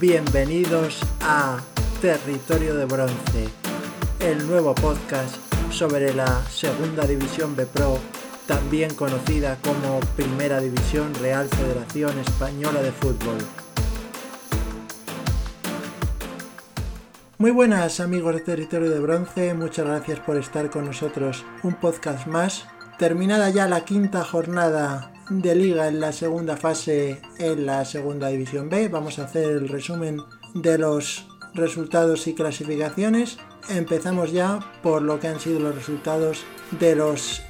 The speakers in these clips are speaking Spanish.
Bienvenidos a Territorio de Bronce, el nuevo podcast sobre la Segunda División B Pro, también conocida como Primera División Real Federación Española de Fútbol. Muy buenas amigos de Territorio de Bronce, muchas gracias por estar con nosotros un podcast más. Terminada ya la quinta jornada de liga en la segunda fase en la segunda división B, vamos a hacer el resumen de los resultados y clasificaciones. Empezamos ya por lo que han sido los resultados de los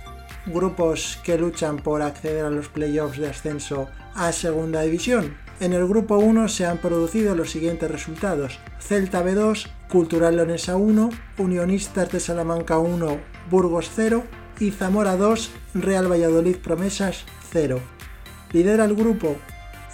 grupos que luchan por acceder a los playoffs de ascenso a segunda división. En el grupo 1 se han producido los siguientes resultados. Celta B2, Cultural Leonesa 1, Unionistas de Salamanca 1, Burgos 0 y Zamora 2, Real Valladolid Promesas 0. Lidera el grupo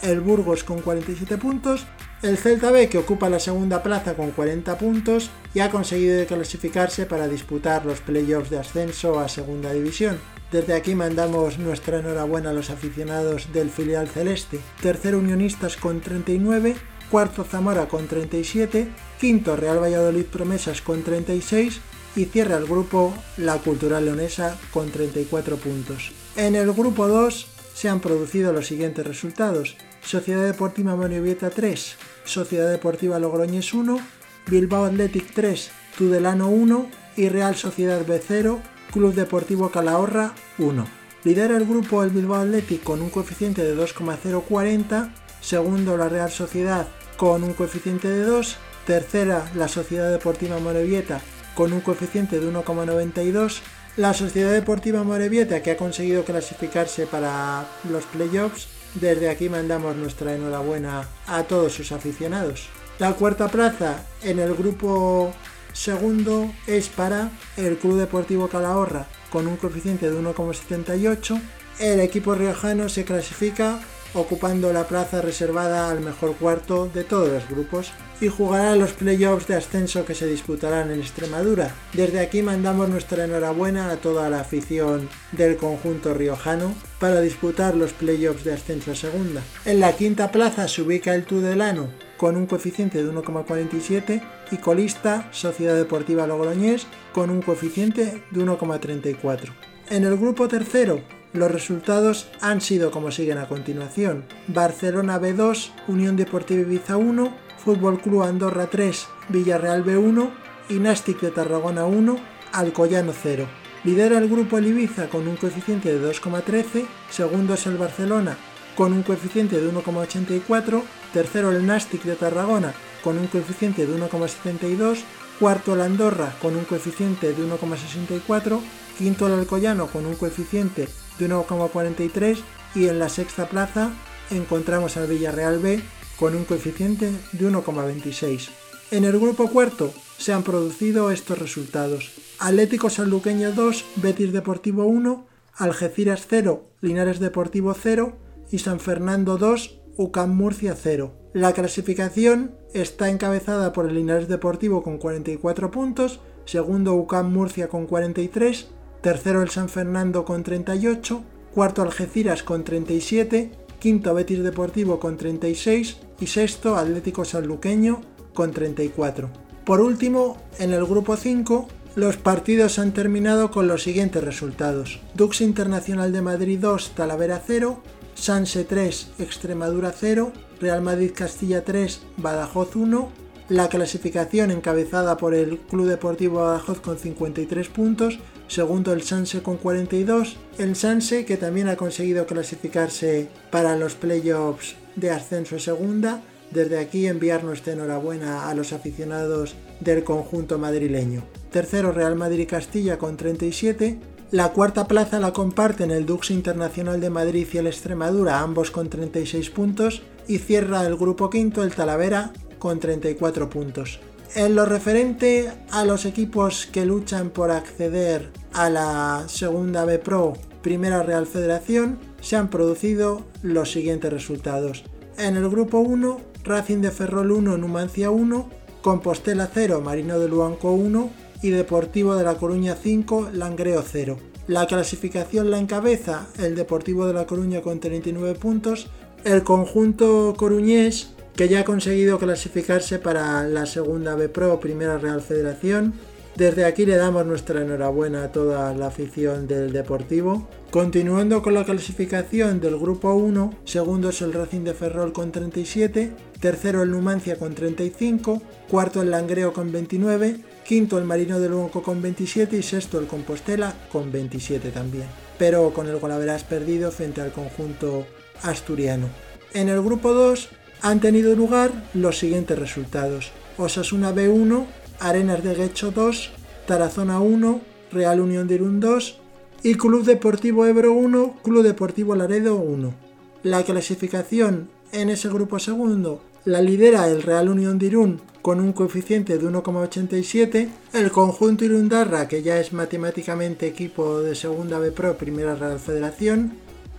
el Burgos con 47 puntos, el Celta B que ocupa la segunda plaza con 40 puntos y ha conseguido clasificarse para disputar los playoffs de ascenso a segunda división. Desde aquí mandamos nuestra enhorabuena a los aficionados del filial celeste. Tercero Unionistas con 39, cuarto Zamora con 37, quinto Real Valladolid Promesas con 36 y cierra el grupo la Cultural Leonesa con 34 puntos. En el grupo 2 se han producido los siguientes resultados. Sociedad Deportiva Morevieta 3, Sociedad Deportiva Logroñés 1, Bilbao Athletic 3, Tudelano 1 y Real Sociedad B0 Club Deportivo Calahorra 1. Lidera el grupo el Bilbao Athletic con un coeficiente de 2,040, segundo la Real Sociedad con un coeficiente de 2, tercera la Sociedad Deportiva Morevieta con un coeficiente de 1,92, la Sociedad Deportiva Morevieta que ha conseguido clasificarse para los playoffs, desde aquí mandamos nuestra enhorabuena a todos sus aficionados. La cuarta plaza en el grupo Segundo es para el Club Deportivo Calahorra con un coeficiente de 1,78. El equipo riojano se clasifica ocupando la plaza reservada al mejor cuarto de todos los grupos y jugará los playoffs de ascenso que se disputarán en Extremadura. Desde aquí mandamos nuestra enhorabuena a toda la afición del conjunto riojano para disputar los playoffs de ascenso a segunda. En la quinta plaza se ubica el Tudelano con un coeficiente de 1,47 y colista Sociedad Deportiva Logroñés con un coeficiente de 1,34. En el grupo tercero, los resultados han sido como siguen a continuación. Barcelona B2, Unión Deportiva Ibiza 1, Fútbol Club Andorra 3, Villarreal B1 y Nastic de Tarragona 1, Alcoyano 0. Lidera el grupo el Ibiza con un coeficiente de 2,13, segundo es el Barcelona con un coeficiente de 1,84, tercero el Nastic de Tarragona con un coeficiente de 1,72, cuarto el Andorra con un coeficiente de 1,64, quinto el Alcoyano con un coeficiente de 1,43 y en la sexta plaza encontramos al Villarreal B con un coeficiente de 1,26. En el grupo cuarto se han producido estos resultados. Atlético Sanluqueño 2, Betis Deportivo 1, Algeciras 0, Linares Deportivo 0, y San Fernando 2, UCAM Murcia 0. La clasificación está encabezada por el Linares Deportivo con 44 puntos, segundo UCAM Murcia con 43, tercero el San Fernando con 38, cuarto Algeciras con 37, quinto Betis Deportivo con 36 y sexto Atlético Sanluqueño con 34. Por último, en el grupo 5, los partidos han terminado con los siguientes resultados. Dux Internacional de Madrid 2, Talavera 0, Sanse 3, Extremadura 0, Real Madrid Castilla 3, Badajoz 1, la clasificación encabezada por el Club Deportivo Badajoz con 53 puntos, segundo el Sanse con 42, el Sanse que también ha conseguido clasificarse para los playoffs de ascenso segunda, desde aquí enviar nuestra enhorabuena a los aficionados del conjunto madrileño. Tercero Real Madrid Castilla con 37, la cuarta plaza la comparten el Dux Internacional de Madrid y el Extremadura, ambos con 36 puntos, y cierra el grupo quinto el Talavera con 34 puntos. En lo referente a los equipos que luchan por acceder a la segunda B Pro, Primera Real Federación, se han producido los siguientes resultados. En el grupo 1, Racing de Ferrol 1, Numancia 1, Compostela 0, Marino de Luanco 1, y Deportivo de La Coruña 5, Langreo 0. La clasificación la encabeza el Deportivo de La Coruña con 39 puntos, el conjunto coruñés que ya ha conseguido clasificarse para la segunda B Pro Primera Real Federación. Desde aquí le damos nuestra enhorabuena a toda la afición del Deportivo. Continuando con la clasificación del grupo 1, segundo es el Racing de Ferrol con 37, tercero el Numancia con 35, cuarto el Langreo con 29, quinto el Marino de Lugo con 27 y sexto el Compostela con 27 también, pero con el golaveras perdido frente al conjunto asturiano. En el grupo 2 han tenido lugar los siguientes resultados. Osasuna B1, Arenas de Guecho 2, Tarazona 1, Real Unión de Irún 2 y Club Deportivo Ebro 1, Club Deportivo Laredo 1. La clasificación en ese grupo segundo la lidera el Real Unión de Irún con un coeficiente de 1,87, el conjunto Irundarra, que ya es matemáticamente equipo de Segunda B Pro Primera Real Federación,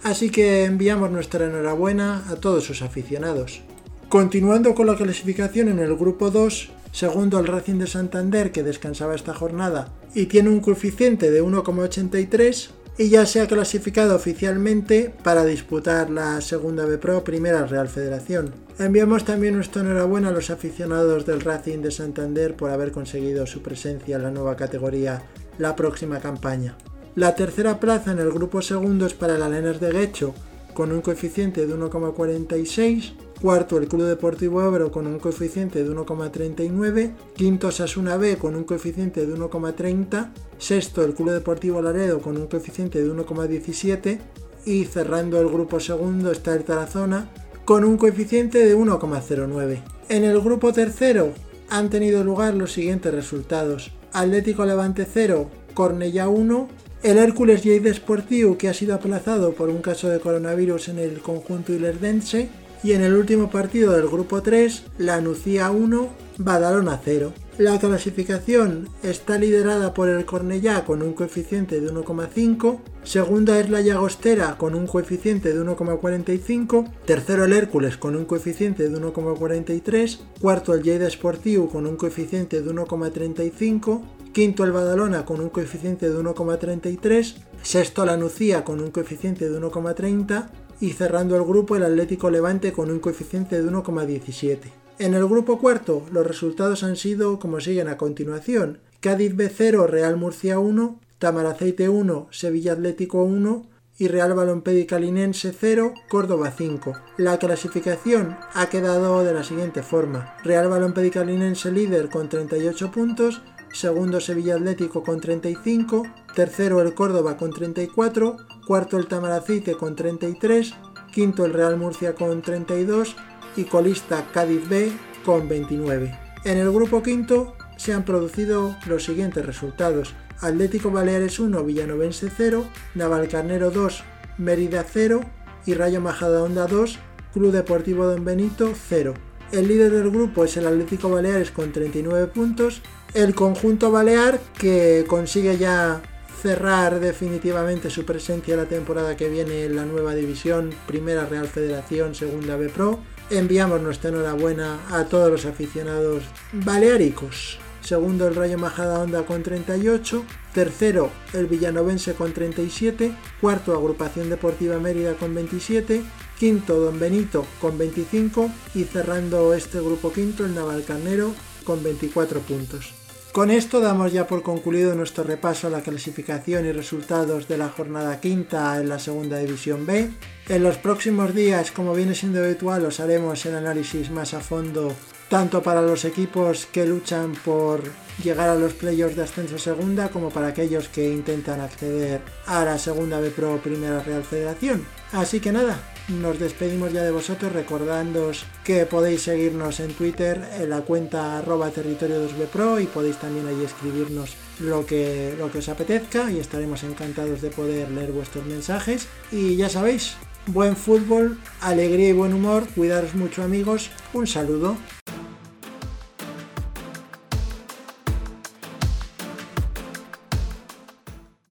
así que enviamos nuestra enhorabuena a todos sus aficionados. Continuando con la clasificación en el grupo 2, segundo el Racing de Santander que descansaba esta jornada y tiene un coeficiente de 1,83 y ya se ha clasificado oficialmente para disputar la segunda B Pro Primera Real Federación. Enviamos también nuestra enhorabuena a los aficionados del Racing de Santander por haber conseguido su presencia en la nueva categoría la próxima campaña. La tercera plaza en el grupo segundo es para el Alenas de Guecho, con un coeficiente de 1,46. Cuarto, el Club Deportivo Ebro con un coeficiente de 1,39. Quinto, Sasuna B con un coeficiente de 1,30. Sexto, el Club Deportivo Laredo con un coeficiente de 1,17. Y cerrando el grupo segundo está el Tarazona con un coeficiente de 1,09. En el grupo tercero han tenido lugar los siguientes resultados. Atlético Levante 0, Cornella 1, el Hércules Lleida Sportiu, que ha sido aplazado por un caso de coronavirus en el conjunto ilerdense, y en el último partido del grupo 3, la Nucía 1, Badalona 0. La clasificación está liderada por el Cornellá con un coeficiente de 1,5, segunda es la Llagostera con un coeficiente de 1,45, tercero el Hércules con un coeficiente de 1,43, cuarto el Lleida Sportiu con un coeficiente de 1,35, quinto el Badalona con un coeficiente de 1,33, sexto la Nucía con un coeficiente de 1,30 y cerrando el grupo el Atlético Levante con un coeficiente de 1,17. En el grupo cuarto los resultados han sido como siguen a continuación. Cádiz B0, Real Murcia 1, Tamaraceite 1, Sevilla Atlético 1 y Real Balompédica Calinense 0, Córdoba 5. La clasificación ha quedado de la siguiente forma. Real Balompédica Calinense líder con 38 puntos, segundo Sevilla Atlético con 35, tercero el Córdoba con 34, cuarto el Tamaracite con 33, quinto el Real Murcia con 32 y colista Cádiz B con 29. En el grupo quinto se han producido los siguientes resultados. Atlético Baleares 1, Villanovense 0, Navalcarnero 2, Mérida 0 y Rayo Majadahonda 2, Club Deportivo Don Benito 0. El líder del grupo es el Atlético Baleares con 39 puntos. El conjunto balear que consigue ya cerrar definitivamente su presencia la temporada que viene en la nueva división, Primera Real Federación, Segunda B Pro. Enviamos nuestra enhorabuena a todos los aficionados baleáricos. Segundo el Rayo Majada Honda con 38, tercero el Villanovense con 37, cuarto Agrupación Deportiva Mérida con 27, quinto Don Benito con 25 y cerrando este grupo quinto el Navalcarnero con 24 puntos. Con esto damos ya por concluido nuestro repaso a la clasificación y resultados de la jornada quinta en la segunda división B. En los próximos días, como viene siendo habitual, os haremos el análisis más a fondo tanto para los equipos que luchan por llegar a los playoffs de ascenso segunda como para aquellos que intentan acceder a la segunda B Pro Primera Real Federación. Así que nada, nos despedimos ya de vosotros recordándoos que podéis seguirnos en Twitter en la cuenta arroba territorio 2 Pro y podéis también ahí escribirnos lo que, lo que os apetezca y estaremos encantados de poder leer vuestros mensajes. Y ya sabéis, buen fútbol, alegría y buen humor, cuidaros mucho amigos, un saludo.